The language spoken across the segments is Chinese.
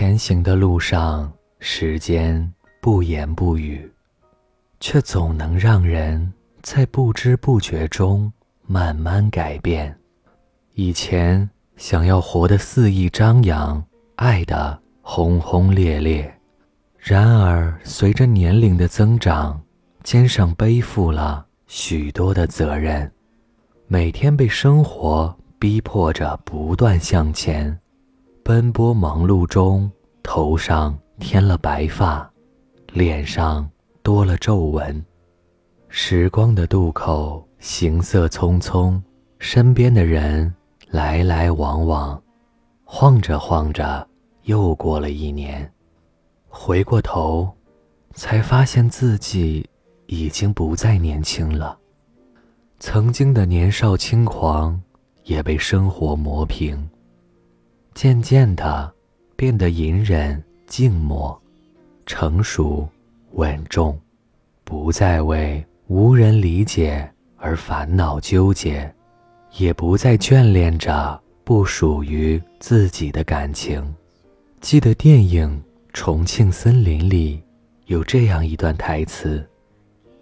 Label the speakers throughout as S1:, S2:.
S1: 前行的路上，时间不言不语，却总能让人在不知不觉中慢慢改变。以前想要活得肆意张扬，爱得轰轰烈烈，然而随着年龄的增长，肩上背负了许多的责任，每天被生活逼迫着不断向前。奔波忙碌中，头上添了白发，脸上多了皱纹。时光的渡口，行色匆匆，身边的人来来往往，晃着晃着，又过了一年。回过头，才发现自己已经不再年轻了。曾经的年少轻狂，也被生活磨平。渐渐的，变得隐忍、静默、成熟、稳重，不再为无人理解而烦恼纠结，也不再眷恋着不属于自己的感情。记得电影《重庆森林》里有这样一段台词：“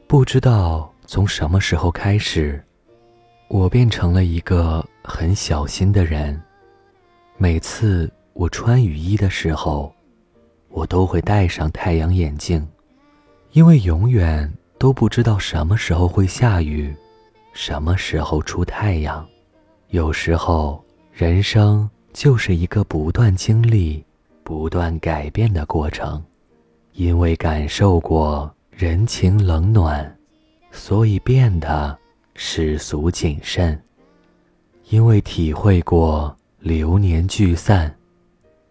S1: 不知道从什么时候开始，我变成了一个很小心的人。”每次我穿雨衣的时候，我都会戴上太阳眼镜，因为永远都不知道什么时候会下雨，什么时候出太阳。有时候，人生就是一个不断经历、不断改变的过程。因为感受过人情冷暖，所以变得世俗谨慎；因为体会过。流年聚散，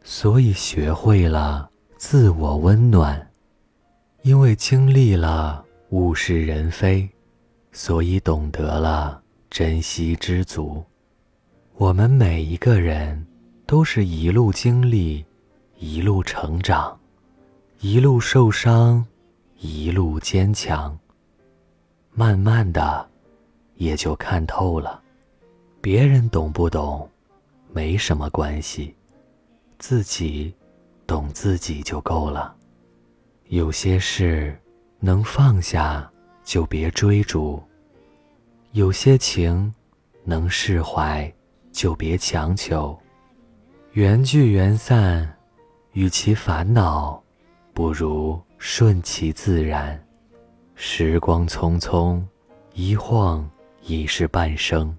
S1: 所以学会了自我温暖；因为经历了物是人非，所以懂得了珍惜知足。我们每一个人都是一路经历，一路成长，一路受伤，一路坚强。慢慢的，也就看透了，别人懂不懂？没什么关系，自己懂自己就够了。有些事能放下就别追逐，有些情能释怀就别强求。缘聚缘散，与其烦恼，不如顺其自然。时光匆匆，一晃已是半生。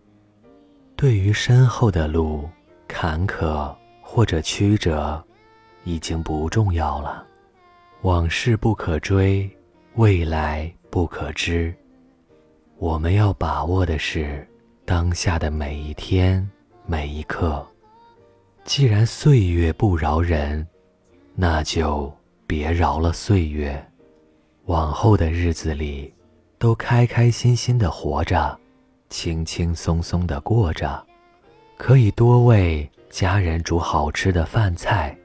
S1: 对于身后的路。坎坷或者曲折，已经不重要了。往事不可追，未来不可知。我们要把握的是当下的每一天、每一刻。既然岁月不饶人，那就别饶了岁月。往后的日子里，都开开心心的活着，轻轻松松的过着。可以多为家人煮好吃的饭菜，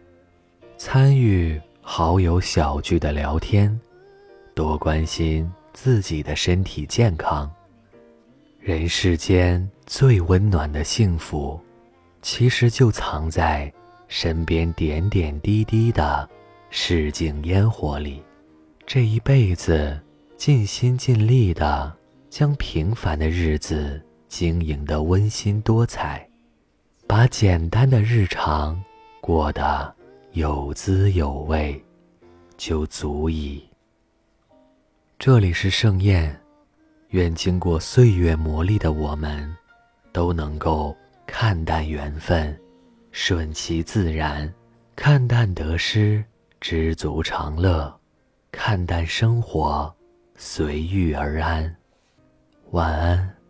S1: 参与好友小聚的聊天，多关心自己的身体健康。人世间最温暖的幸福，其实就藏在身边点点滴滴的市井烟火里。这一辈子，尽心尽力的将平凡的日子经营的温馨多彩。把简单的日常过得有滋有味，就足矣。这里是盛宴，愿经过岁月磨砺的我们，都能够看淡缘分，顺其自然；看淡得失，知足常乐；看淡生活，随遇而安。晚安。